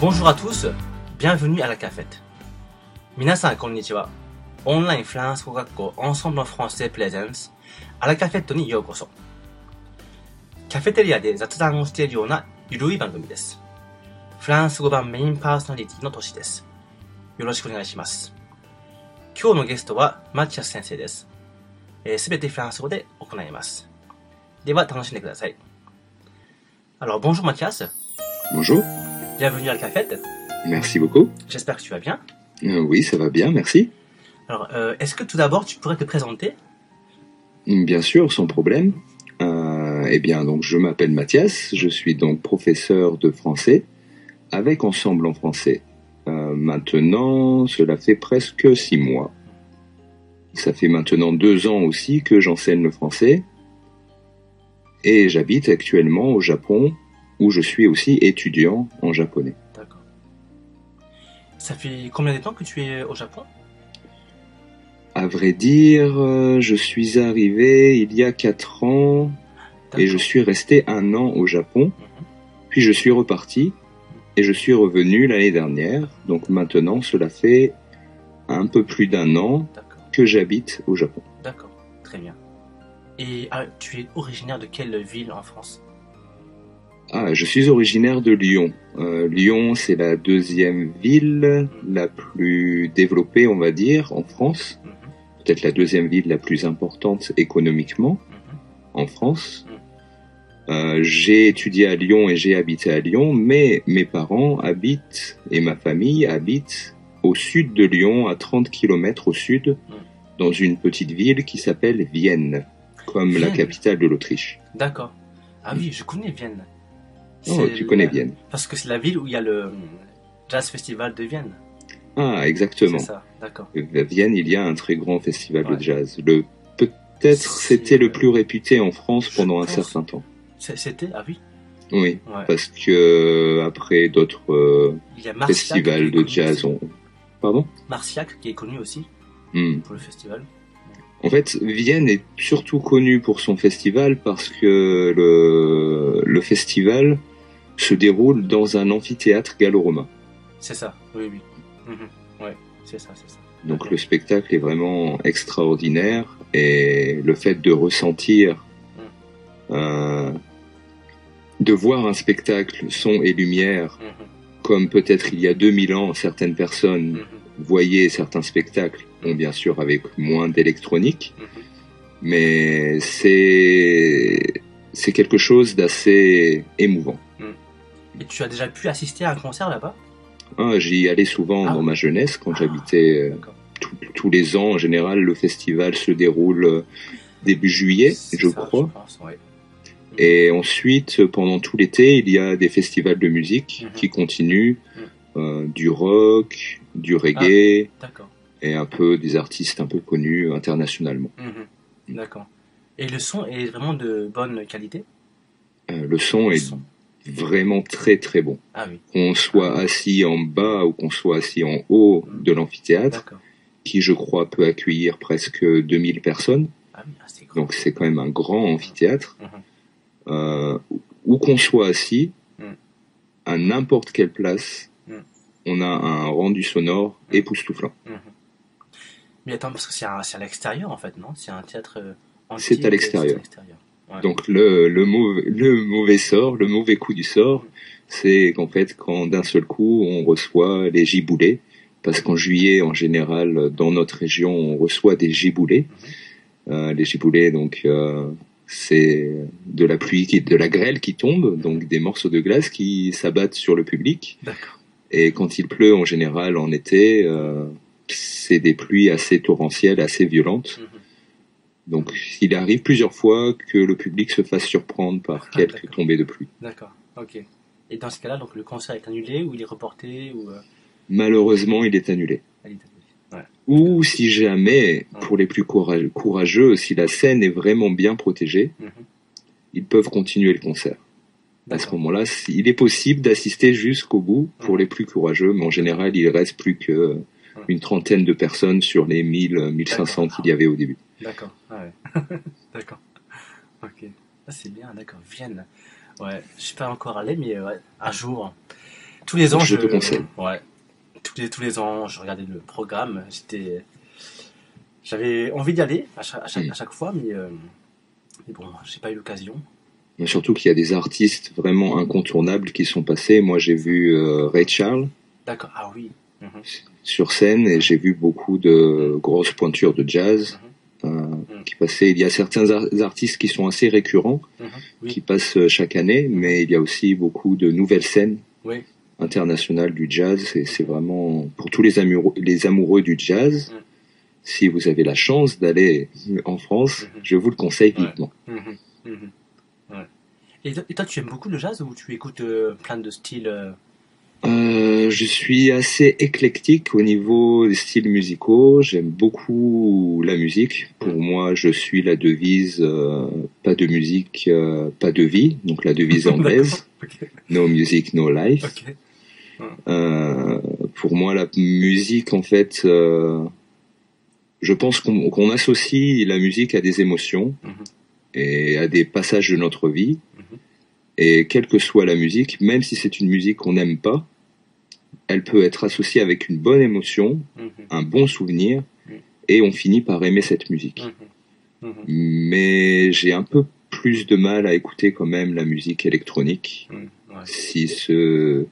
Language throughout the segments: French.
Bonjour à tous, bienvenue à la cafette. 皆さん、こんにちは。オンラインフランス語学校 Ensemble en français présence アラカフェットにようこそ。キャフェテリアで雑談をしているようなゆるい番組です。フランス語版メインパーソナリティの年です。よろしくお願いします。今日のゲストはマッチャス先生です。す、べ、てフランス語で行います。では楽しんでください。あの bonjour Mathias. Bonjour. Bienvenue à la cafette. merci beaucoup. J'espère que tu vas bien. Euh, oui, ça va bien, merci. Alors, euh, est-ce que tout d'abord tu pourrais te présenter? Bien sûr, sans problème. Euh, eh bien, donc, je m'appelle Mathias, je suis donc professeur de français avec Ensemble en français. Maintenant, cela fait presque six mois. Ça fait maintenant deux ans aussi que j'enseigne le français. Et j'habite actuellement au Japon, où je suis aussi étudiant en japonais. D'accord. Ça fait combien de temps que tu es au Japon? À vrai dire, euh, je suis arrivé il y a quatre ans et je suis resté un an au Japon. Mhm. Puis je suis reparti et je suis revenu l'année dernière. Donc maintenant, cela fait un peu plus d'un an que j'habite au Japon. D'accord. Très bien. Et ah, tu es originaire de quelle ville en France? Ah, je suis originaire de Lyon. Euh, Lyon, c'est la deuxième ville la plus développée, on va dire, en France. Peut-être la deuxième ville la plus importante économiquement en France. Euh, j'ai étudié à Lyon et j'ai habité à Lyon, mais mes parents habitent et ma famille habite au sud de Lyon, à 30 km au sud, dans une petite ville qui s'appelle Vienne, comme la capitale de l'Autriche. D'accord. Ah oui, je connais Vienne. Oh, tu connais la- Vienne. Parce que c'est la ville où il y a le Jazz Festival de Vienne. Ah, exactement. C'est ça, d'accord. À Vienne, il y a un très grand festival Ouais. de jazz. Le peut-être c'était le euh, plus réputé en France pendant un certain temps. C'était Ah oui Oui, Ouais. parce que euh, après d'autres euh, festivals est de jazz ont. Pardon? Marciac qui est connu aussi Hmm. pour le festival. En fait, Vienne est surtout connue pour son festival parce que le, le festival se déroule dans un amphithéâtre gallo-romain. C'est ça, oui, oui. Mhm. Ouais, c'est ça, c'est ça. Donc le spectacle est vraiment extraordinaire et le fait de ressentir, euh, de voir un spectacle son et lumière, Mhm. comme peut-être il y a 2000 ans, certaines personnes Mhm. voyaient certains spectacles, bon bien sûr avec moins d'électronique, Mhm. mais c'est c'est quelque chose d'assez émouvant. Et tu as déjà pu assister à un concert là-bas? Ah, J'y allais souvent Ah. dans ma jeunesse quand j'habitais euh, tous- les ans. En général, le festival se déroule euh, début juillet, je ça, crois. pense, ouais. Et ensuite, pendant tout l'été, il y a des festivals de musique Mhm. qui continuent, Mhm. euh, du rock, du reggae D'accord. et un peu des artistes un peu connus internationalement. Mhm. D'accord. Et le son est vraiment de bonne qualité? Euh, le son Le est son. Vraiment très très bon. Ah oui, Qu'on soit assis en bas ou qu'on soit assis en haut de l'amphithéâtre, qui je crois peut accueillir presque 2000 personnes, Ah oui, ah, c'est donc c'est quand même un grand amphithéâtre, Mhm. euh, où qu'on soit assis, Mhm. à n'importe quelle place, Mhm. on a un rendu sonore Mhm. époustouflant. Mhm. Mais attends, parce que c'est à, c'est à l'extérieur en fait, non? C'est un théâtre euh, C'est entier, à l'extérieur. Ouais. Donc le, le, mauvais, le mauvais sort, le mauvais coup du sort, c'est qu'en fait quand d'un seul coup on reçoit les giboulées, parce qu'en juillet en général dans notre région on reçoit des giboulées. Euh, les giboulées donc euh, c'est de la pluie, qui, de la grêle qui tombe, donc des morceaux de glace qui s'abattent sur le public. D'accord. Et quand il pleut en général en été, euh, c'est des pluies assez torrentielles, assez violentes. Mhm. Donc il arrive plusieurs fois que le public se fasse surprendre par Ah, quelques tombées de pluie. D'accord, ok. Et dans ce cas-là, donc le concert est annulé ou il est reporté ou euh, Malheureusement, il est annulé. il est annulé Ouais. Ou si jamais, pour les plus courage- courageux, si la scène est vraiment bien protégée, Mhm. ils peuvent continuer le concert. À ce moment-là, il est possible d'assister jusqu'au bout pour Mhm. les plus courageux, mais en général, il reste plus que une trentaine de personnes sur les 1000, 1500 D'accord. qu'il y avait au début. D'accord, ah ouais. d'accord. Ok. Ah, c'est bien, d'accord. Vienne. Ouais, je suis pas encore allé, mais ouais, un jour. tous les ans, je te conseille. Ouais. Tous les, tous les ans, je regardais le programme. J'étais, j'avais envie d'y aller à chaque, à chaque, Mm. à chaque fois, mais, euh, mais bon, j'ai pas eu l'occasion. Mais surtout qu'il y a des artistes vraiment incontournables qui sont passés. Moi, j'ai vu euh, Ray Charles D'accord. Ah oui. Mhm. sur scène et j'ai vu beaucoup de grosses pointures de jazz euh, qui passaient. Il y a certains ar- artistes qui sont assez récurrents, Mhm. Oui. qui passent euh, chaque année, mais il y a aussi beaucoup de nouvelles scènes Oui. internationales du jazz. Et c'est vraiment pour tous les amoureux, les amoureux du jazz. Mhm. Si vous avez la chance d'aller en France, Mhm. je vous le conseille Ouais. vivement. Mhm. Mhm. Ouais. Et, toi, et toi, tu aimes beaucoup le jazz ou tu écoutes euh, plein de styles euh, Euh, je suis assez éclectique au niveau des styles musicaux. J'aime beaucoup la musique. Pour moi, je suis la devise euh, pas de musique, euh, pas de vie. Donc la devise anglaise, no music, no life. Ok. Euh, pour moi, la musique, en fait, euh, je pense qu'on qu'on associe la musique à des émotions Mhm. et à des passages de notre vie. Et quelle que soit la musique, même si c'est une musique qu'on n'aime pas, elle peut être associée avec une bonne émotion, Mhm. un bon souvenir, Mhm. et on finit par aimer cette musique. Mhm. Mhm. Mais j'ai un peu plus de mal à écouter quand même la musique électronique. Ouais. Si ce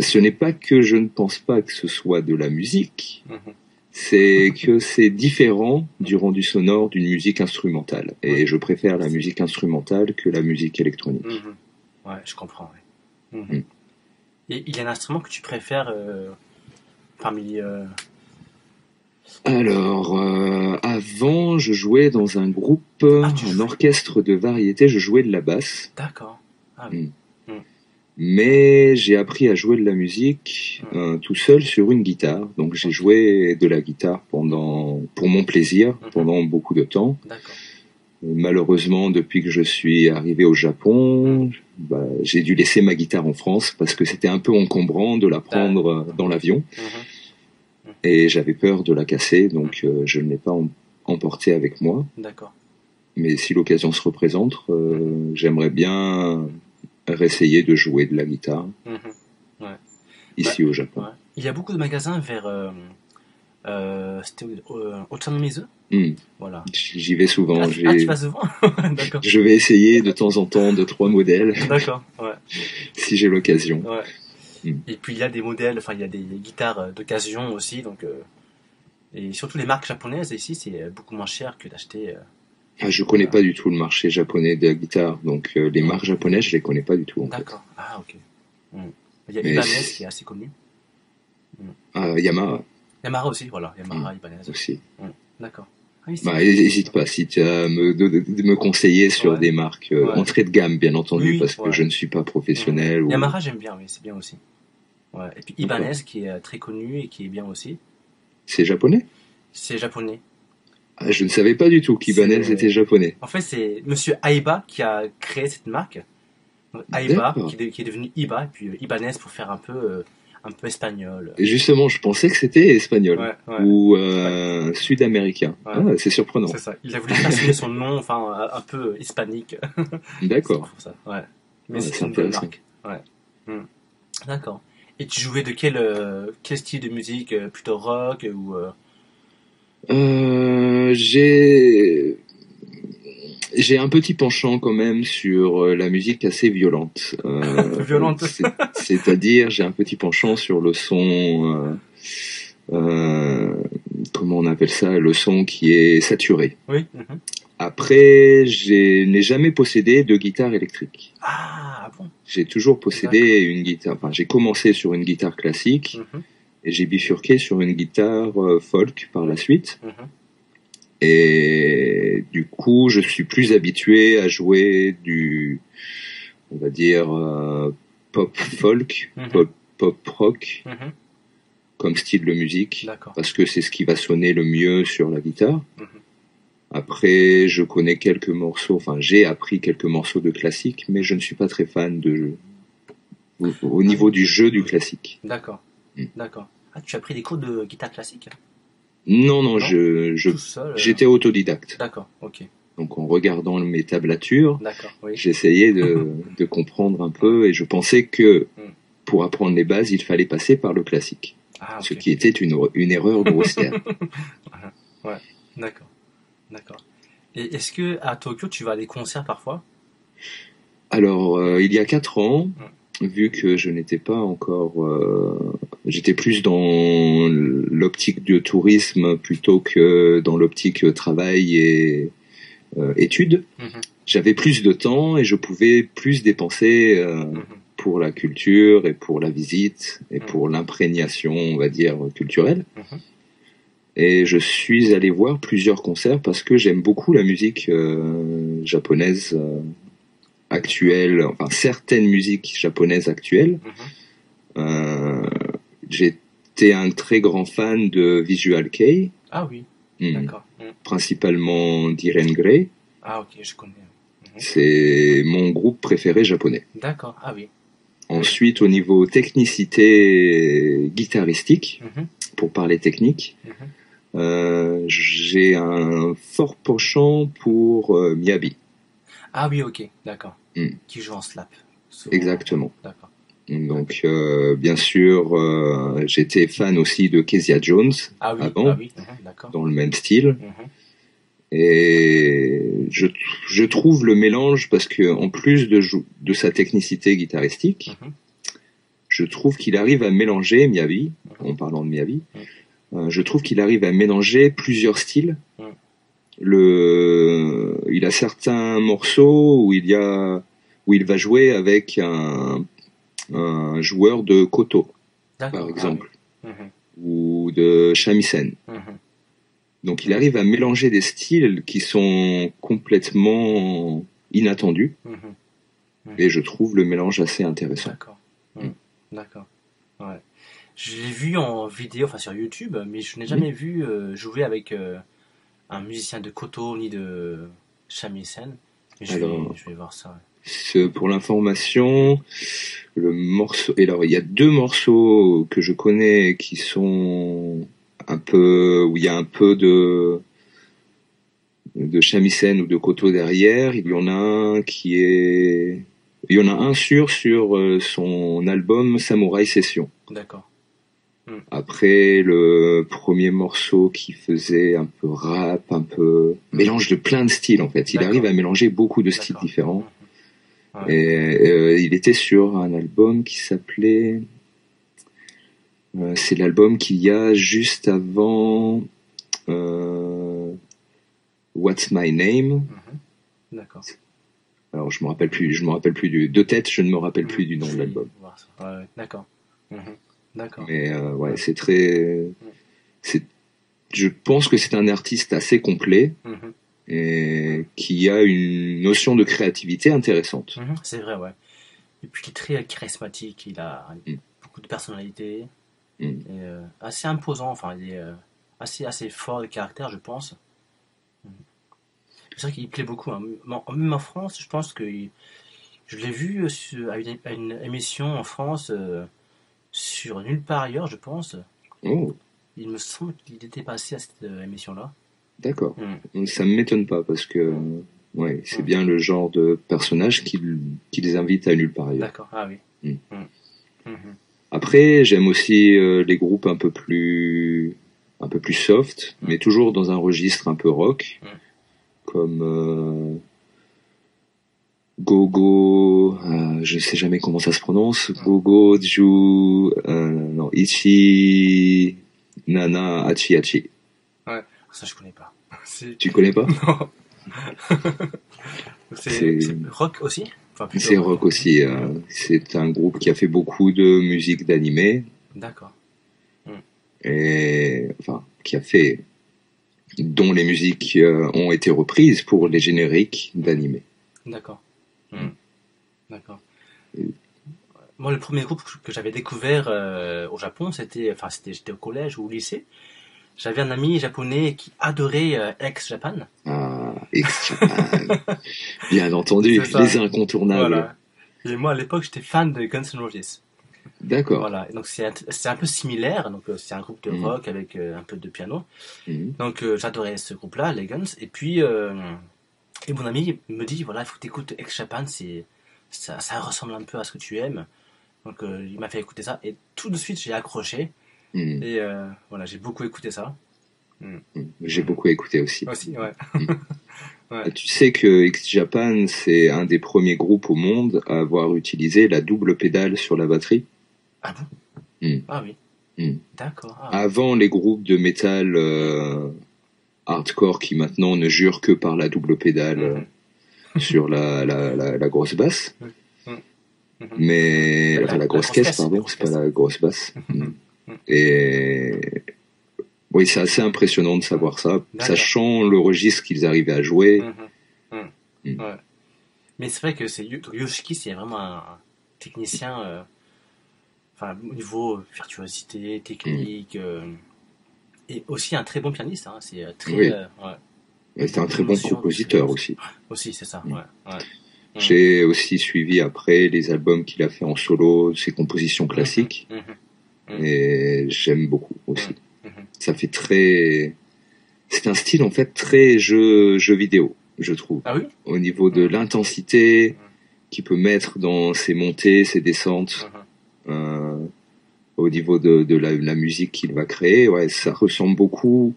ce n'est pas que je ne pense pas que ce soit de la musique. C'est que c'est différent du rendu sonore d'une musique instrumentale. Et je préfère la musique instrumentale que la musique électronique. Mhm. Ouais, je comprends. ouais. Mhm. Mm. Et il y a un instrument que tu préfères euh, parmi. euh, Alors, euh, avant, je jouais dans un groupe, Ah, un orchestre de variété, je jouais de la basse. D'accord. Ah oui. Mais j'ai appris à jouer de la musique euh, tout seul sur une guitare. Donc j'ai joué de la guitare pendant, pour mon plaisir, Mhm. pendant beaucoup de temps. D'accord. Malheureusement, depuis que je suis arrivé au Japon, bah, j'ai dû laisser ma guitare en France parce que c'était un peu encombrant de la prendre euh, dans l'avion Mhm. et j'avais peur de la casser, donc euh, je ne l'ai pas em- emportée avec moi. D'accord. Mais si l'occasion se représente, euh, j'aimerais bien réessayer de jouer de la guitare Mhm. ici au Japon. Ouais. Il y a beaucoup de magasins vers. Euh, euh, euh, Otsunomizu Hmm, Voilà. J'y vais souvent. Ah, ah, tu vas souvent. Je vais essayer de temps en temps de trois modèles D'accord. Ouais. si j'ai l'occasion. Ouais. Mm. Et puis il y a des modèles, enfin il y a des guitares d'occasion aussi, donc euh, et surtout les marques japonaises ici c'est beaucoup moins cher que d'acheter. euh, Ah, je connais pas du tout le marché japonais de la guitare, donc euh, les marques japonaises, je les connais pas du tout. D'accord. Ah ok. Mm. Il y a Mais Ibanez qui est assez connu. Ah, Yamaha Yamaha aussi, voilà. Yamaha, Ibanez. aussi. D'accord. Ah oui, Bah, n'hésite pas si tu as me, de, me conseiller sur Ouais. des marques euh, Ouais. entrée de gamme, bien entendu, Oui, parce que ouais. je ne suis pas professionnel. ou- Yamaha j'aime bien, oui, c'est bien aussi. Ouais. Et puis. Ibanez qui est euh, très connu et qui est bien aussi. C'est japonais? C'est japonais. Ah, Je ne savais pas du tout qu'Ibanez était japonais. En fait, c'est Monsieur Aiba qui a créé cette marque. Donc, Aiba, qui, est de- qui est devenu Iba, et puis euh, Ibanez pour faire un peu, euh, un peu espagnol. Et justement, je pensais que c'était espagnol Ouais, ouais. ou euh, sud-américain. Ah, c'est surprenant. C'est ça. Il a voulu façonner son nom, enfin, un- peu hispanique. D'accord. C'est pour ça. Ouais. Mais c'est une bonne marque. Ouais. Hmm. D'accord. Et tu jouais de quel, quel style de musique Plutôt rock ou euh, j'ai j'ai un petit penchant quand même sur euh, la musique assez violente. Euh, Violente. c'est- C'est-à-dire, j'ai un petit penchant sur le son. euh, euh, comment on appelle ça Le son qui est saturé. Oui. Après, je n'ai jamais possédé de guitare électrique. Ah bon. J'ai toujours possédé une guitare. Enfin, j'ai commencé sur une guitare classique Mhm, et j'ai bifurqué sur une guitare euh, folk par la suite. mhm. Et du coup, je suis plus habitué à jouer du, on va dire, euh, pop folk, Mhm. pop, pop rock, Mhm. comme style de musique, D'accord. parce que c'est ce qui va sonner le mieux sur la guitare. Après, je connais quelques morceaux, enfin, j'ai appris quelques morceaux de classique, mais je ne suis pas très fan de, au, au niveau du jeu du classique. D'accord. Hmm. D'accord. Ah, tu as pris des cours de guitare classique Non, non, je, euh, j'étais autodidacte. D'accord. Ok. Donc, en regardant mes tablatures. Oui. J'essayais de, de comprendre un peu et je pensais que Mm. pour apprendre les bases, il fallait passer par le classique. Ah, Ce qui était une, une erreur grossière. D'accord. D'accord. Et est-ce que à Tokyo, tu vas à des concerts parfois? Alors, euh, il y a quatre ans, vu que je n'étais pas encore, euh, j'étais plus dans l'optique de tourisme plutôt que dans l'optique travail et euh, études. Mhm. J'avais plus de temps et je pouvais plus dépenser euh, Mhm. pour la culture et pour la visite et Mhm. pour l'imprégnation, on va dire, culturelle. Et je suis allé voir plusieurs concerts parce que j'aime beaucoup la musique euh, japonaise euh, actuelle, enfin certaines musiques japonaises actuelles. Mhm. Euh, J'étais un très grand fan de Visual Kei, Ah oui, hmm, d'accord. Mhm. principalement d'Iren Grey. Ah ok, je connais. C'est mon groupe préféré japonais. D'accord, ah oui. Ensuite, au niveau technicité guitaristique, Mhm. pour parler technique, Mhm. euh, j'ai un fort penchant pour euh, Miyabi. Ah oui, ok, d'accord. Mhm. Qui joue en slap. souvent. Exactement. D'accord. Donc, euh, bien sûr, euh, j'étais fan aussi de Kezia Jones, Ah oui, bon ah oui, d'accord. dans le même style. Mhm. Et je, je trouve le mélange, parce que en plus de, de sa technicité guitaristique, Mhm. je trouve qu'il arrive à mélanger Miyavi, en parlant de Miyavi, euh, je trouve qu'il arrive à mélanger plusieurs styles. Le, il a certains morceaux où il y a, où il va jouer avec un, un joueur de koto, par exemple, Ah oui. Mhm. ou de shamisen. Mhm. Donc il arrive à mélanger des styles qui sont complètement inattendus Mhm. et je trouve le mélange assez intéressant. D'accord. D'accord. Ouais. Je l'ai vu en vidéo, enfin sur YouTube, mais je n'ai jamais vu euh, jouer avec euh, un musicien de koto ni de shamisen. Je, vais, Alors- je vais voir ça. pour l'information, le morceau. Et alors il y a deux morceaux que je connais qui sont un peu où il y a un peu de de shamisen ou de koto derrière. Il y en a un qui est il y en a un sûr sur euh, son album Samurai Session. D'accord. Après, le premier morceau qui faisait un peu rap, un peu mélange de plein de styles en fait. Il D'accord. arrive à mélanger beaucoup de styles D'accord. différents. Ouais. Et euh, il était sur un album qui s'appelait. euh, c'est l'album qu'il y a juste avant euh, What's My Name. Mhm. D'accord. Alors je me rappelle plus, je me rappelle plus du de tête, je ne me rappelle plus du nom de l'album. Ouais, ouais. D'accord. Mais euh, ouais, c'est très, c'est, je pense que c'est un artiste assez complet Mhm. et qui a une notion de créativité intéressante. Mhm, C'est vrai, ouais. Et puis il est très charismatique, il a Mm. beaucoup de personnalité, Mm. et, euh, assez imposant, enfin il est euh, assez, assez fort de caractère, je pense. Mm. C'est vrai qu'il plaît beaucoup, hein. Même en- France, je pense que je l'ai vu à, une, à une émission en France euh, sur Nulle part ailleurs, je pense. Oh, Il me semble qu'il était passé à cette euh, émission-là. d'accord. Mm. Ça me m'étonne pas parce que euh, ouais, c'est Mm. bien le genre de personnage qui, qui les invite à nulle part ailleurs. D'accord, ah oui. Mm. Mm. Mhm. Après, j'aime aussi euh, les groupes un peu plus un peu plus soft, mais toujours dans un registre un peu rock, Mm. comme Gogo, euh, je sais jamais comment ça se prononce, Gogo, Ju, euh, non, Ichi, Nana, Hachi Hachi. Ça, je connais pas. Tu connais pas? Non. c'est rock aussi? Enfin, C'est rock aussi. euh, c'est un groupe qui a fait beaucoup de musique d'animé D'accord. et enfin qui a fait dont les musiques euh, ont été reprises pour les génériques d'animé. D'accord. Mm. Hmm. D'accord. Moi, le premier groupe que j'avais découvert euh, au Japon, c'était, enfin, c'était, j'étais au collège ou au lycée. J'avais un ami japonais qui adorait euh, ex-Japan. Ah, X-Japan. Bien entendu, les incontournables. Voilà. Et moi, à l'époque, j'étais fan de Guns N' Roses. D'accord. Voilà. Donc, c'est un, c'est un peu similaire. Donc, euh, c'est un groupe de Mhm. rock avec euh, un peu de piano. Mhm. Donc euh, j'adorais ce groupe-là, les Guns. Et puis, euh, et mon ami me dit, voilà, il faut que tu écoutes Ex Japan, c'est, ça, ça ressemble un peu à ce que tu aimes. Donc euh, il m'a fait écouter ça et tout de suite j'ai accroché Mm. et euh, voilà j'ai beaucoup écouté ça. Mm. J'ai beaucoup écouté aussi. Aussi ouais. Tu sais que X-Japan, c'est un des premiers groupes au monde à avoir utilisé la double pédale sur la batterie. Ah bon? Ah oui. D'accord. Ah, Avant les groupes de métal euh, hardcore qui maintenant ne jurent que par la double pédale euh, Mhm. sur la, la, la, la grosse basse. Mhm. Mais La- enfin, la, grosse caisse, caisse, pardon, c'est pas la grosse basse. Mm. Et oui, c'est assez impressionnant de savoir ça, sachant le registre qu'ils arrivaient à jouer. Mm. Ouais. Mais c'est vrai que c'est Yo- Yoshiki, c'est vraiment un, technicien, euh, enfin au niveau virtuosité, technique, Mm. euh, et aussi un très bon pianiste. Hein, c'est euh, très, Oui. euh, ouais, Et C'est un très bon compositeur c'est- aussi. aussi c'est ça. Mm. Ouais, ouais. Mm. J'ai aussi suivi après les albums qu'il a fait en solo, ses compositions classiques, Mhm. Mhm. et j'aime beaucoup aussi. Ça fait très, c'est un style en fait très jeu jeu vidéo, je trouve, Ah oui? au niveau de l'intensité qu'il peut mettre dans ses montées, ses descentes, euh, au niveau de, de la, la musique qu'il va créer. Ouais, ça ressemble beaucoup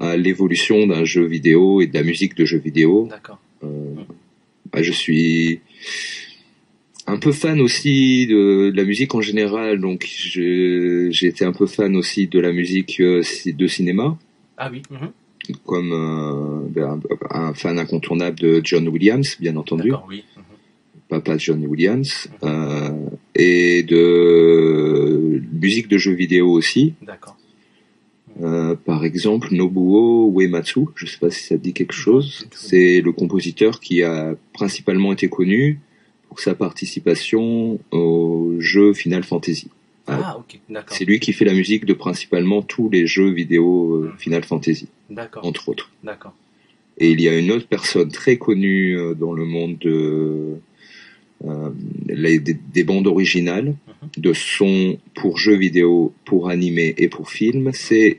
à l'évolution d'un jeu vidéo et de la musique de jeu vidéo. D'accord. Euh, bah, je suis un peu fan aussi de, de la musique en général, donc j'ai été un peu fan aussi de la musique euh, de cinéma, Ah oui. mhm. comme euh, ben, un, fan incontournable de John Williams, bien entendu. Oui. Mhm. papa John Williams, euh, et de musique de jeux vidéo aussi. D'accord. Euh, par exemple, Nobuo Uematsu, je sais pas si ça te dit quelque chose. C'est le compositeur qui a principalement été connu pour sa participation au jeu Final Fantasy. Ah ok. D'accord. C'est lui qui fait la musique de principalement tous les jeux vidéo euh, Mm. Final Fantasy, D'accord. entre autres. D'accord. Et il y a une autre personne très connue euh, dans le monde de, euh, les- des, des bandes originales, Mhm. de son pour jeux vidéo, pour animé et pour film, c'est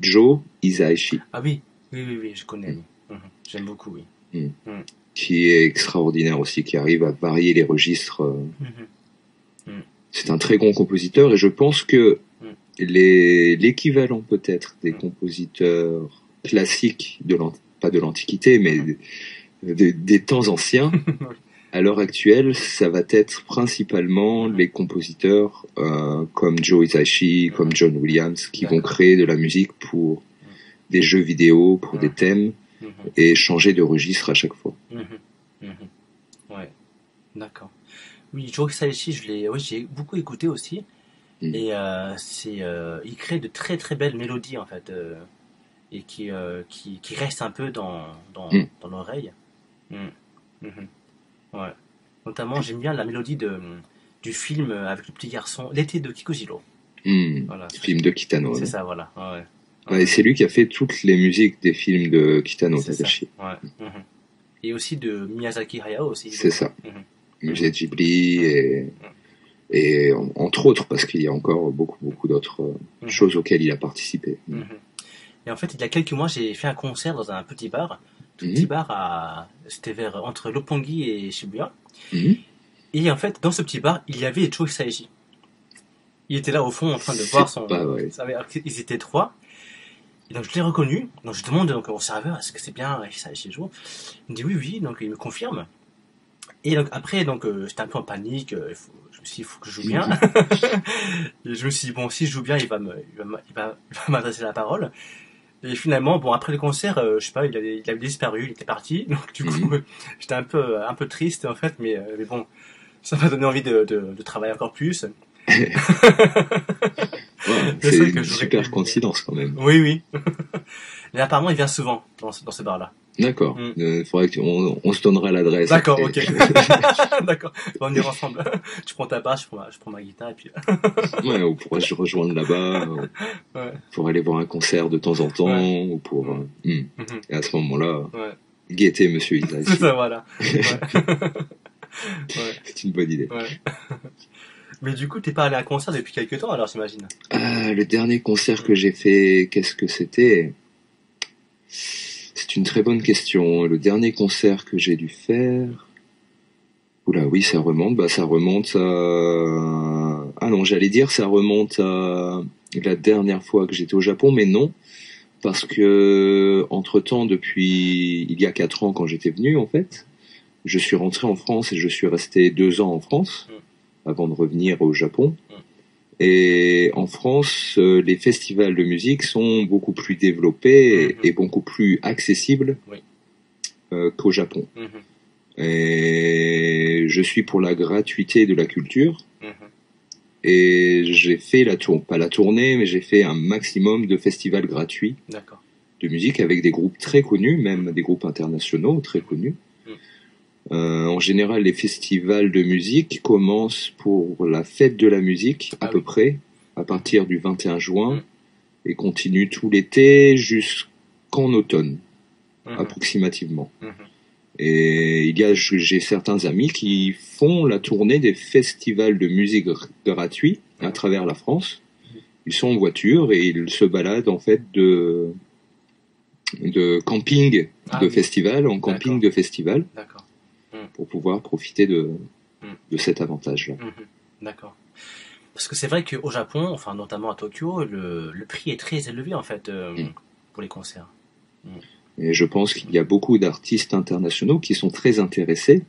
Joe Hisaishi, Ah oui. Oui oui oui. Je connais. Mm. Mhm. J'aime beaucoup. Oui. qui est extraordinaire aussi, qui arrive à varier les registres. euh. Mhm. C'est un très grand compositeur et je pense que Mm. l'équivalent peut-être des Mm. compositeurs classiques de pas de l'Antiquité, mais Mm. des- des temps anciens. à l'heure actuelle, ça va être principalement les compositeurs euh, comme Joe Hisaishi, comme Mm. John Williams, qui vont créer de la musique pour des jeux vidéo, pour des thèmes, Mhm. et changer de registre à chaque fois. Mhm. Mhm. Ouais. D'accord. Oui, Joe Hisaishi, je l'ai, oui, j'ai beaucoup écouté aussi. Mm. Et euh, c'est, euh, il crée de très très belles mélodies en fait, et qui, qui qui restent un peu dans dans, Mm. dans l'oreille. Mm. Ouais. Notamment, j'aime bien la mélodie de du film avec le petit garçon, l'été de Kikujiro. Voilà. Film de Kitano. C'est ouais. ça, voilà. Ouais. C'est lui qui a fait toutes les musiques des films de Kitano. Ouais. Mhm. Et aussi de Miyazaki Hayao aussi. C'est ça. Mhm. Musée Ghibli et, et en- entre autres parce qu'il y a encore beaucoup beaucoup d'autres euh, Mhm. choses auxquelles il a participé. Mhm. Et en fait, il y a quelques mois, j'ai fait un concert dans un petit bar. Tout Mhm. petit bar à, c'était vers, entre Lopongi et Shibuya. Mhm. Et en fait, dans ce petit bar, il y avait Joe Hisaishi. Il était là au fond en train de voir son. pas vrai. Ils étaient trois. Et donc je l'ai reconnu. Donc je demande donc, au serveur est-ce que c'est bien Hisaishi Joe Il me dit oui, oui. Donc il me confirme. Et donc après, donc euh, j'étais un peu en panique. euh, faut- je me suis dit, il faut que je joue bien. et je me suis dit bon, si je joue bien, il va me, il va m'adresser la parole. Et finalement, bon, après le concert, euh, je sais pas, il avait, il avait disparu, il était parti. Donc du coup, j'étais un peu, un peu triste en fait, mais, euh, mais bon, ça m'a donné envie de, de, de travailler encore plus. Ouais, C'est que une j'aurais super coïncidence quand même. Oui, oui. mais apparemment, il vient souvent dans, dans ce bar-là. D'accord. Mm. Euh, faudrait qu'on on se donnera l'adresse. D'accord, ok. D'accord. On va venir ensemble. tu prends ta basse, je prends ma, je prends ma guitare et puis. ouais, on pourrait se rejoindre là-bas euh, Ouais. pour aller voir un concert de temps en temps Ouais. ou pour. Mm. euh, hmm. Mhm. Et à ce moment-là, Ouais. guetter Monsieur C'est Isaac. ça, voilà. C'est une bonne idée. ouais. Mais du coup, t'es pas allé à un concert depuis quelques temps, alors j'imagine? Ah, le dernier concert que j'ai fait, qu'est-ce que c'était? C'est une très bonne question. Le dernier concert que j'ai dû faire. Oula, oui, ça remonte. Bah, ça remonte à ah non, j'allais dire ça remonte à la dernière fois que j'étais au Japon, mais non, parce que entre temps, depuis il y a quatre ans quand j'étais venu en fait, je suis rentré en France et je suis resté deux ans en France Mm. avant de revenir au Japon. Et en France, euh, les festivals de musique sont beaucoup plus développés Mhm. et, beaucoup plus accessibles Oui. euh, qu'au Japon. Mhm. Et je suis pour la gratuité de la culture. Mhm. Et j'ai fait la tour, pas la tournée, mais j'ai fait un maximum de festivals gratuits de musique avec des groupes très connus, même des groupes internationaux très connus. Euh, en général, les festivals de musique commencent pour la fête de la musique, à Ah peu oui. près, à partir du 21 juin, Mm. et continuent tout l'été jusqu'en automne, Mhm. approximativement. Mhm. Et il y a, j'ai certains amis qui font la tournée des festivals de musique gr- gratuits à travers la France. Ils sont en voiture et ils se baladent en fait de de camping Ah de oui. festival en camping de festival D'accord. Pour pouvoir profiter de Mm. de cet avantage-là. Mhm. D'accord. Parce que c'est vrai qu'au Japon, enfin notamment à Tokyo, le, le prix est très élevé en fait euh, Mm. pour les concerts. Et je pense qu'il y a beaucoup d'artistes internationaux qui sont très intéressés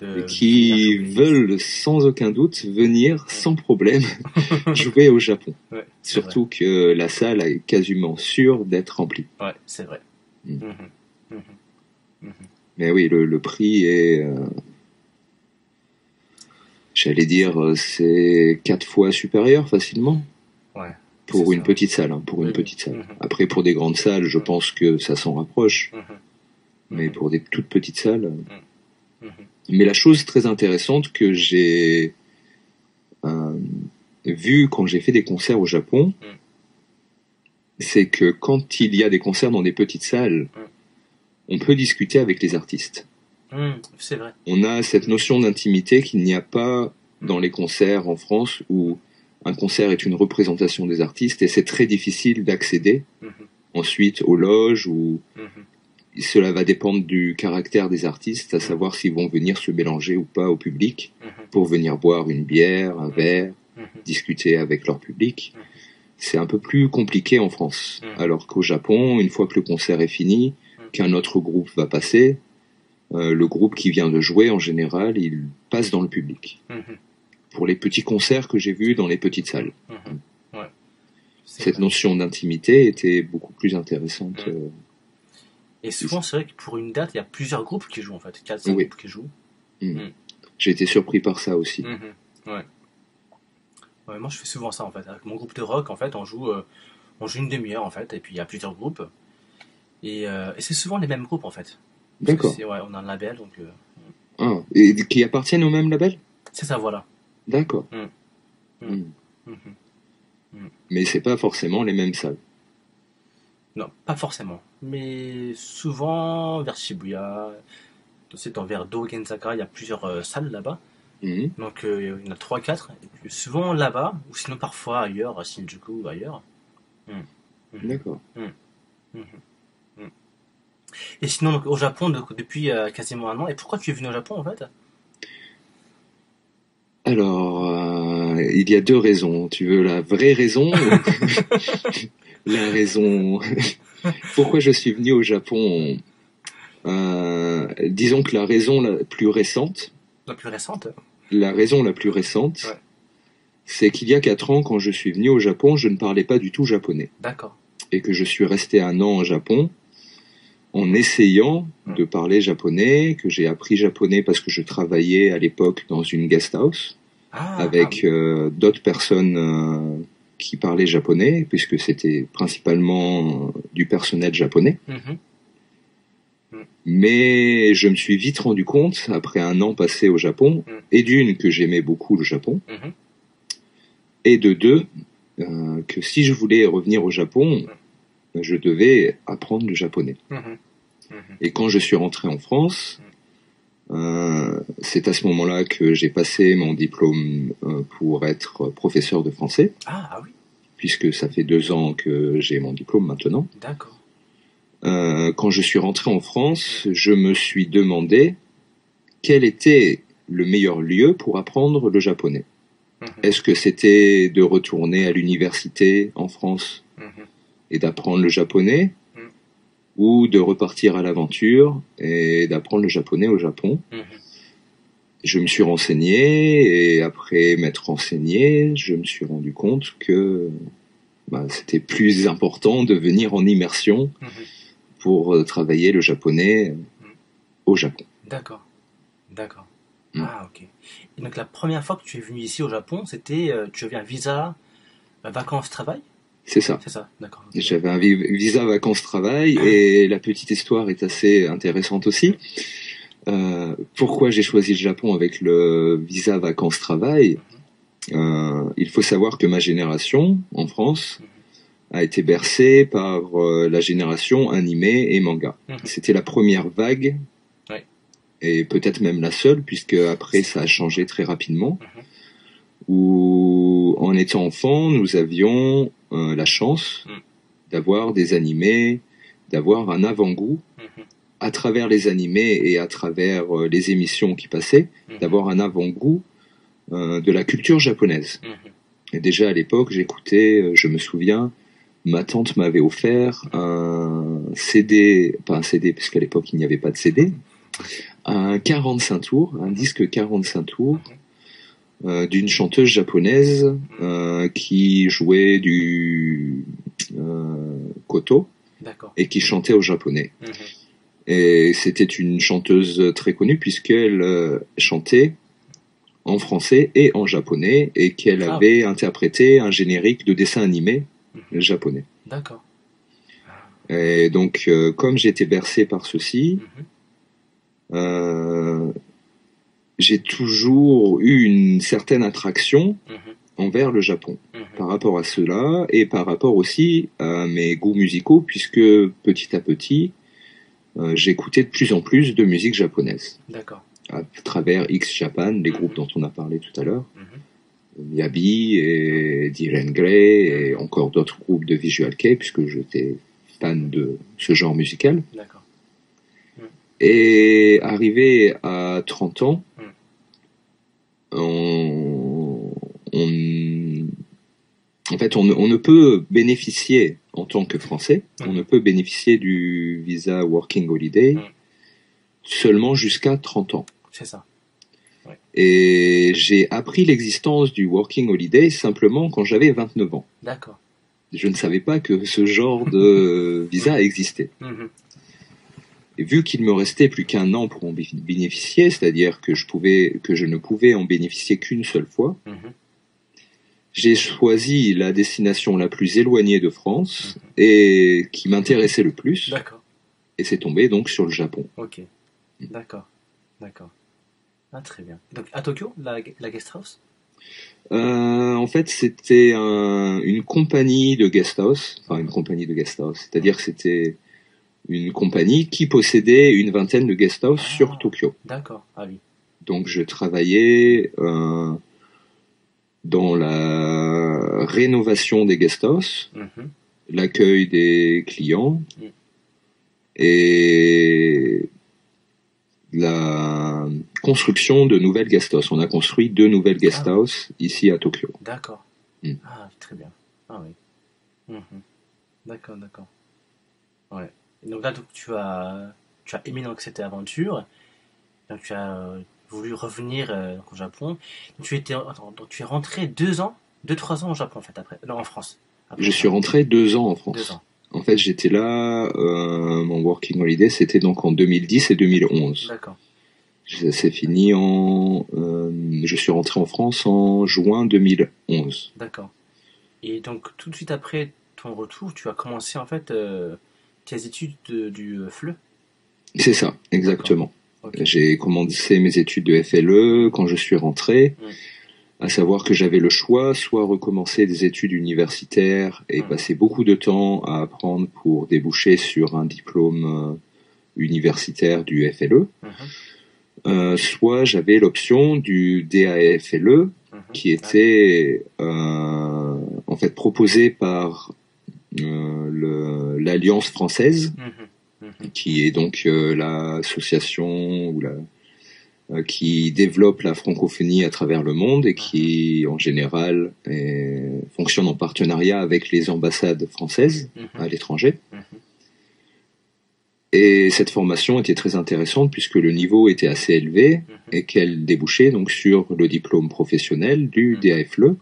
De- et qui de- veulent sans aucun doute venir sans problème jouer au Japon. Ouais, c'est vrai. Surtout que la salle est quasiment sûre d'être remplie. Ouais, c'est vrai. Mm. Mais oui, le, le prix est, euh, j'allais dire, euh, c'est quatre fois supérieur facilement Ouais. pour une ça. petite salle. hein, pour Oui, une oui. petite salle. Mhm. Après, pour des grandes salles, je pense que ça s'en rapproche. Mhm. Mais Mhm. pour des toutes petites salles. euh. Mais la chose très intéressante que j'ai euh, vue quand j'ai fait des concerts au Japon, c'est que quand il y a des concerts dans des petites salles. On peut discuter avec les artistes. Mhm. C'est vrai. On a cette notion d'intimité qu'il n'y a pas dans les concerts en France où un concert est une représentation des artistes et c'est très difficile d'accéder Mhm. ensuite aux loges ou Mhm. cela va dépendre du caractère des artistes, à savoir s'ils vont venir se mélanger ou pas au public Mhm. pour venir boire une bière, un verre, Mhm. discuter avec leur public. Mhm. C'est un peu plus compliqué en France. Mhm. Alors qu'au Japon, une fois que le concert est fini, Mhm. Qu'un autre groupe va passer, euh, le groupe qui vient de jouer, en général, il passe dans le public. Mhm. Pour les petits concerts que j'ai vus dans les petites salles. Mhm. Ouais. Cette vrai. notion d'intimité était beaucoup plus intéressante. Mhm. euh, Et souvent, c'est vrai que pour une date, il y a plusieurs groupes qui jouent en fait. 4 5 Oui. groupes qui jouent. J'ai été surpris par ça aussi. Ouais. Ouais, moi, je fais souvent ça en fait. Avec mon groupe de rock, en fait, on joue, euh, on joue une demi-heure en fait, et puis il y a plusieurs groupes. Et, euh, et c'est souvent les mêmes groupes en fait. D'accord. Ouais, on a un label, donc euh, Ah, et qui appartiennent au même label? C'est ça, voilà. D'accord. Mm. Mm. Mhm. Mais c'est pas forcément les mêmes salles. Non, pas forcément. Mais souvent vers Shibuya, c'est dans vers Dogenzaka, il y a plusieurs euh, salles là-bas. Mhm. Donc il y en a 3-4. Et puis souvent là-bas, ou sinon parfois ailleurs, à Shinjuku ou ailleurs. Mhm. D'accord. Et sinon, donc, au Japon, donc, depuis euh, quasiment un an. Et pourquoi tu es venu au Japon en fait? Alors, euh, il y a deux raisons. Tu veux la vraie raison La raison? Pourquoi je suis venu au Japon? Euh, Disons que la raison la plus récente, La plus récente la raison la plus récente, Ouais. c'est qu'il y a quatre ans, quand je suis venu au Japon, je ne parlais pas du tout japonais. D'accord. et que je suis resté un an au Japon en essayant Mm. de parler japonais, que j'ai appris japonais parce que je travaillais à l'époque dans une guest house Ah, avec ah euh, d'autres personnes euh, qui parlaient japonais, puisque c'était principalement du personnel japonais. oui. Mhm. Mais je me suis vite rendu compte, après un an passé au Japon, Mm. et d'une, que j'aimais beaucoup le Japon, Mhm. et de deux, euh, que si je voulais revenir au Japon, je devais apprendre le japonais. Mhm. Mhm. Et quand je suis rentré en France, euh, c'est à ce moment-là que j'ai passé mon diplôme euh, pour être professeur de français, Ah, ah oui, puisque ça fait deux ans que j'ai mon diplôme maintenant. d'accord. Euh, quand je suis rentré en France, je me suis demandé quel était le meilleur lieu pour apprendre le japonais. Mhm. Est-ce que c'était de retourner à l'université en France? Et d'apprendre le japonais Mhm. ou de repartir à l'aventure et d'apprendre le japonais au Japon Mhm. Je me suis renseigné et après m'être renseigné, je me suis rendu compte que bah, c'était plus important de venir en immersion Mhm. pour euh, travailler le japonais au Japon. D'accord. D'accord. Mm. Ah, ok. Et donc, la première fois que tu es venu ici au Japon, c'était. euh, tu avais un visa euh, vacances-travail? C'est ça. C'est ça, d'accord. J'avais un vi- visa vacances-travail et la petite histoire est assez intéressante aussi. Euh, pourquoi j'ai choisi le Japon avec le visa vacances-travail Euh, Il faut savoir que ma génération en France a été bercée par euh, la génération animé et manga. Mhm. C'était la première vague Ouais. et peut-être même la seule puisque après ça a changé très rapidement. Mhm. Où en étant enfant, nous avions euh, la chance Mhm. d'avoir des animés, d'avoir un avant-goût Mhm. à travers les animés et à travers euh, les émissions qui passaient, Mhm. d'avoir un avant-goût euh, de la culture japonaise. Mhm. Et déjà à l'époque, j'écoutais, je me souviens, ma tante m'avait offert un CD, pas un CD parce qu'à l'époque il n'y avait pas de CD, un 45 tours, un disque 45 tours euh, d'une chanteuse japonaise euh, qui jouait du euh, koto et qui chantait au japonais. Mhm. Et c'était une chanteuse très connue puisqu'elle chantait en français et en japonais et qu'elle Ah. avait interprété un générique de dessin animé Mhm. japonais. D'accord. Et donc, euh, comme j'étais bercé par ceci, Mhm. euh, j'ai toujours eu une certaine attraction Mhm. envers le Japon Mhm. par rapport à cela et par rapport aussi à mes goûts musicaux puisque petit à petit, euh, j'écoutais de plus en plus de musique japonaise D'accord. à travers X Japan, les groupes dont on a parlé tout à l'heure, Mhm. Yabi et Dylan Gray et encore d'autres groupes de Visual Kei puisque j'étais fan de ce genre musical. D'accord. Et arrivé à 30 ans, Mm. On, on- en fait, on, ne- on ne peut bénéficier en tant que Français, on ne peut bénéficier du visa Working Holiday seulement jusqu'à 30 ans. C'est ça. Et j'ai appris l'existence du Working Holiday simplement quand j'avais 29 ans. D'accord. Je ne savais pas que ce genre de visa existait. Mhm. Et vu qu'il me restait plus qu'un an pour en bé- bénéficier, c'est-à-dire que je pouvais, que je ne pouvais en bénéficier qu'une seule fois, Mhm. j'ai choisi la destination la plus éloignée de France et qui m'intéressait le plus, D'accord. et c'est tombé donc sur le Japon. Ok. D'accord. D'accord. Ah, très bien. Donc, à Tokyo, la, la guest house? Euh, en fait, c'était un- une compagnie de guest house, enfin une compagnie de guest house, c'est-à-dire que c'était une compagnie qui possédait une vingtaine de guest house Ah. sur Tokyo. D'accord. Ah oui. Donc je travaillais euh, dans la rénovation des guest house, Mhm. l'accueil des clients Mm. et la construction de nouvelles guest house. On a construit deux nouvelles guest Ah. house ici à Tokyo. D'accord. Mm. Ah, très bien. Ah oui. Mhm. D'accord, d'accord. Ouais. Et donc là, donc, tu as, tu as aimé donc, cette aventure. Donc tu as euh, voulu revenir euh, au Japon. Donc, tu, étais, attends, donc, tu es rentré deux ans, deux, trois ans au Japon en fait, après. Non, en France. Après Je suis rentré deux ans en Deux France. ans. En fait, j'étais là, euh, mon working holiday, c'était donc en 2010 et 2011. D'accord. Ça s'est fini en... euh, je suis rentré en France en juin 2011. D'accord. Et donc tout de suite après ton retour, tu as commencé en fait tes études de- du euh, FLE. C'est ça, exactement. J'ai commencé mes études de FLE quand je suis rentré, à savoir que j'avais le choix, soit recommencer des études universitaires et passer beaucoup de temps à apprendre pour déboucher sur un diplôme euh, universitaire du FLE, Mhm, euh, soit j'avais l'option du DAFLE, mhm. qui était euh, en fait proposé par l'Alliance française, Mhm, mhm. qui est donc euh, l'association ou la euh, qui développe la francophonie à travers le monde et qui, en général, est- fonctionne en partenariat avec les ambassades françaises Mhm. à l'étranger. Et cette formation était très intéressante puisque le niveau était assez élevé et qu'elle débouchait donc sur le diplôme professionnel du. DAFLE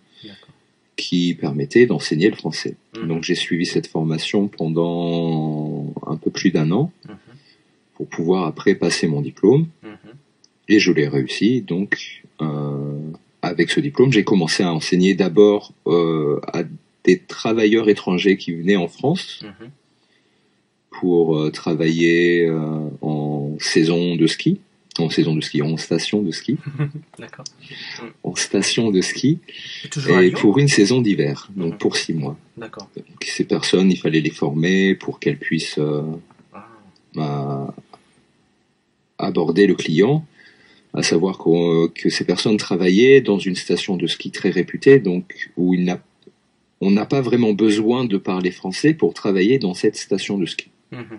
qui permettait d'enseigner le français. Mhm. Donc j'ai suivi cette formation pendant un peu plus d'un an Mhm. pour pouvoir après passer mon diplôme Mhm. et je l'ai réussi. Donc euh, avec ce diplôme, j'ai commencé à enseigner d'abord euh, à des travailleurs étrangers qui venaient en France pour euh, travailler euh, en saison de ski, en saison de ski, en station de ski, D'accord. en station de ski, Et et pour une saison d'hiver, donc pour six mois. D'accord. Ces personnes, il fallait les former pour qu'elles puissent euh, Ah. à- aborder le client, à savoir que ces personnes travaillaient dans une station de ski très réputée, donc où il n'a- on n'a pas vraiment besoin de parler français pour travailler dans cette station de ski. Mhm.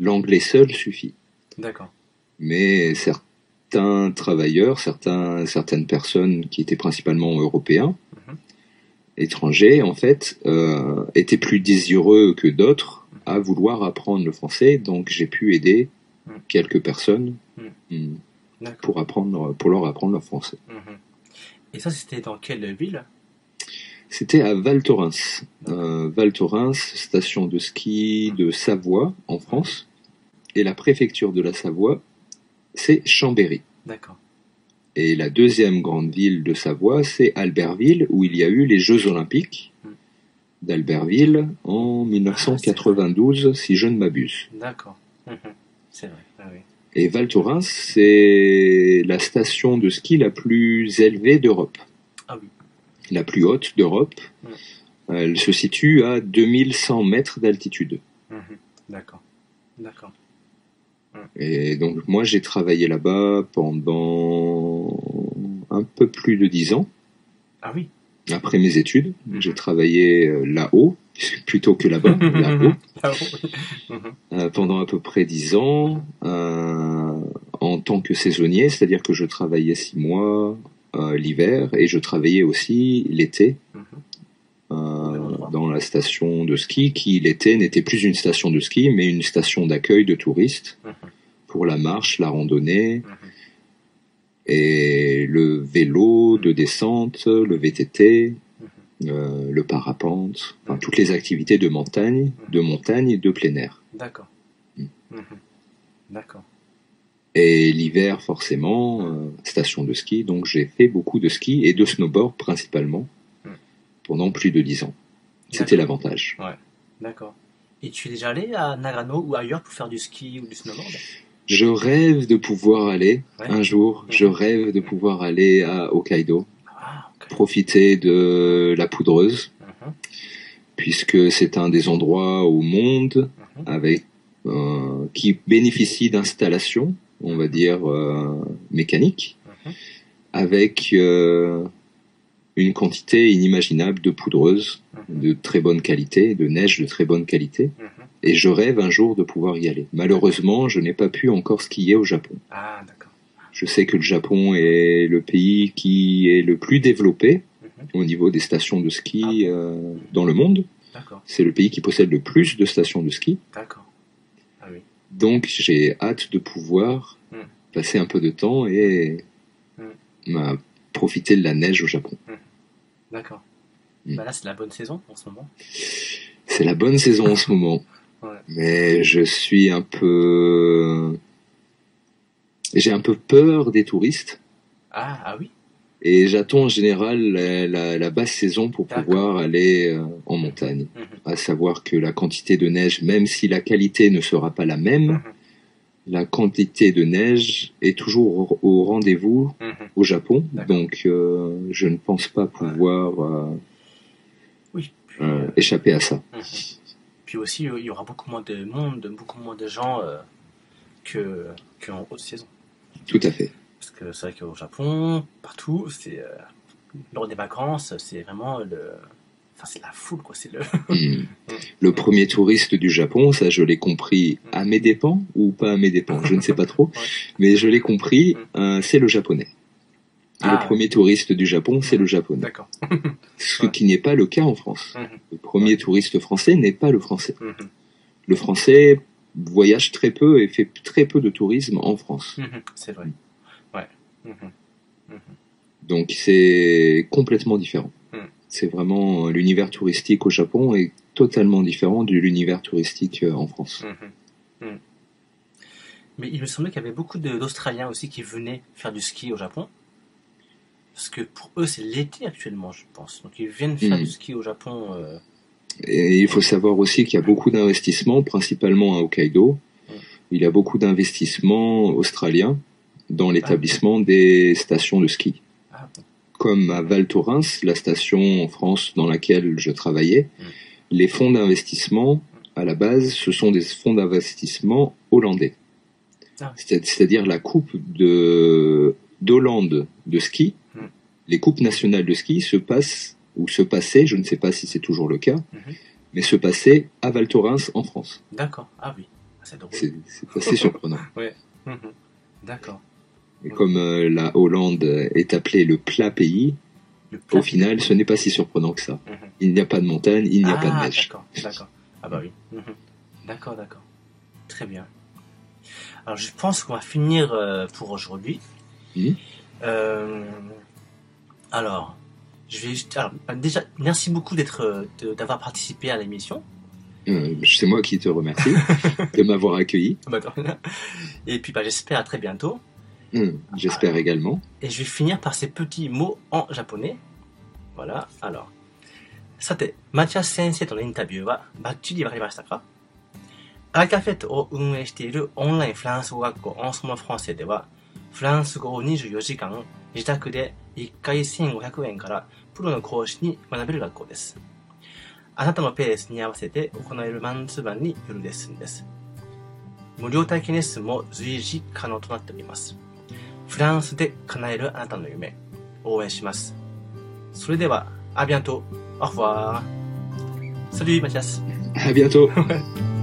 L'anglais seul suffit. D'accord. Mais certains travailleurs, certains, certaines personnes qui étaient principalement européens, Mhm. étrangers, en fait, euh, étaient plus désireux que d'autres à vouloir apprendre le français. Donc j'ai pu aider Mhm. quelques personnes Mhm. mm, D'accord. pour apprendre, pour leur apprendre le français. Et ça, c'était dans quelle ville? C'était à Val Thorens, euh, Val Thorens, station de ski de Savoie en France, et la préfecture de la Savoie, c'est Chambéry. D'accord. Et la deuxième grande ville de Savoie, c'est Albertville, où il y a eu les Jeux Olympiques Mm. d'Albertville en 1992, si je ne m'abuse. D'accord. Mhm. C'est vrai. Ah oui. Et Val Thorens, c'est la station de ski la plus élevée d'Europe. Ah oui. La plus haute d'Europe. Mm. Elle se situe à 2100 mètres d'altitude. Mhm. D'accord. D'accord. Et donc moi j'ai travaillé là-bas pendant un peu plus de dix ans. Ah oui. Après mes études, Mhm. j'ai travaillé euh, là-haut, plutôt que là-bas, là-haut. Mhm. euh, pendant à peu près dix ans, euh, en tant que saisonnier, c'est-à-dire que je travaillais six mois euh, l'hiver et je travaillais aussi l'été Mhm. dans la station de ski, qui l'été n'était plus une station de ski, mais une station d'accueil de touristes. La marche, la randonnée, Mhm. et le vélo de descente, le VTT, euh, le parapente, enfin, toutes les activités de montagne, de montagne et de plein air. D'accord. Mm. Mhm. D'accord. Et l'hiver, forcément, euh, station de ski, donc j'ai fait beaucoup de ski et de snowboard principalement Mm. pendant plus de dix ans. C'était l'avantage. D'accord. Et tu es déjà allé à Nagano ou ailleurs pour faire du ski ou du snowboard? Je rêve de pouvoir aller Ouais. un jour. Je rêve de pouvoir aller à Hokkaido, Ah, profiter de la poudreuse, Mhm. puisque c'est un des endroits au monde Mhm. avec euh, qui bénéficie d'installations, on va dire euh, mécaniques, Mhm. avec euh, une quantité inimaginable de poudreuse de très bonne qualité, de neige de très bonne qualité. Et je rêve un jour de pouvoir y aller. Malheureusement, je n'ai pas pu encore skier au Japon. Ah, d'accord. Je sais que le Japon est le pays qui est le plus développé Mhm. au niveau des stations de ski Ah euh, dans le monde. D'accord. C'est le pays qui possède le plus de stations de ski. D'accord. Ah oui. Donc j'ai hâte de pouvoir Mm. passer un peu de temps et Mm. bah, profiter de la neige au Japon. D'accord. Mm. Bah là, c'est la bonne saison en ce moment. C'est la bonne saison en ce moment. Ouais. Mais je suis un peu... J'ai un peu peur des touristes. Ah, ah oui. Et j'attends en général la, la- la basse saison pour pouvoir aller euh, en montagne. Mhm. À savoir que la quantité de neige, même si la qualité ne sera pas la même, Mhm. la quantité de neige est toujours au, au rendez-vous Mhm. au Japon. Donc euh, je ne pense pas pouvoir euh, Oui. Puis, échapper à ça. Puis aussi, il y aura beaucoup moins de monde, beaucoup moins de gens euh, que qu'en haute saison. Tout à fait. Parce que c'est vrai qu'au Japon, partout, c'est euh, lors des vacances, c'est vraiment le, Enfin, c'est la foule, quoi. C'est le. Hmm. Le premier touriste du Japon, ça je l'ai compris à mes dépens ou pas à mes dépens, je ne sais pas trop, Ouais. mais je l'ai compris, euh, c'est le japonais. Ah. Le premier touriste du Japon, c'est le japonais. D'accord. Ce Ouais. qui n'est pas le cas en France. Mhm. Le premier touriste français n'est pas le français. Mhm. Le français voyage très peu et fait très peu de tourisme en France. Mhm. C'est vrai. Ouais. Donc c'est complètement différent. C'est vraiment euh, l'univers touristique au Japon est totalement différent de l'univers touristique euh, en France. Mais il me semblait qu'il y avait beaucoup d'Australiens aussi qui venaient faire du ski au Japon. Parce que pour eux, c'est l'été actuellement, je pense. Donc ils viennent faire Mhm. du ski au Japon. euh, Et il faut savoir aussi qu'il y a beaucoup d'investissements, principalement à Hokkaido. Mm. Il y a beaucoup d'investissements australiens dans l'établissement des stations de ski. Ah. Comme à Val Thorens, la station en France dans laquelle je travaillais, Mm. les fonds d'investissement, à la base, ce sont des fonds d'investissement hollandais. Ah. C'est- C'est-à-dire la coupe de d'Hollande de ski. Les coupes nationales de ski se passent ou se passaient, je ne sais pas si c'est toujours le cas, Mhm. mais se passaient à Val Thorens en France. D'accord. Ah oui. Ah, C'est drôle. C'est c'est assez surprenant. Mhm. D'accord. Et comme euh, la Hollande est appelée le plat pays, Le plat- au final, ce n'est pas si surprenant que ça. Mhm. Il n'y a pas de montagne, il n'y a ah, pas de neige. D'accord, d'accord. Ah bah oui. Mhm. D'accord, d'accord. Très bien. Alors je pense qu'on va finir euh, pour aujourd'hui. Euh, alors, je vais juste. Alors, bah, déjà, merci beaucoup d'être, euh, de- d'avoir participé à l'émission. Euh, c'est moi qui te remercie de m'avoir accueilli. Bah, de rien. Et puis, bah, j'espère à très bientôt. Hum, J'espère également. Et je vais finir par ces petits mots en japonais. Voilà, alors。さて、マチャス先生とのインタビューはバッチリわかりましたかアラカフェットを運営しているオンラインフランス語学校オンソモフランセでは、フランス語を24時間自宅で 1回1500円からプロの講師に学べる学校です。あなたのペースに合わせて行えるマンツーマンによるレッスンです。無料体験レッスンも随時可能となっております。フランスで叶えるあなたの夢、応援します。それでは、アビアント、au revoir. Salut Mathias. À bientôt.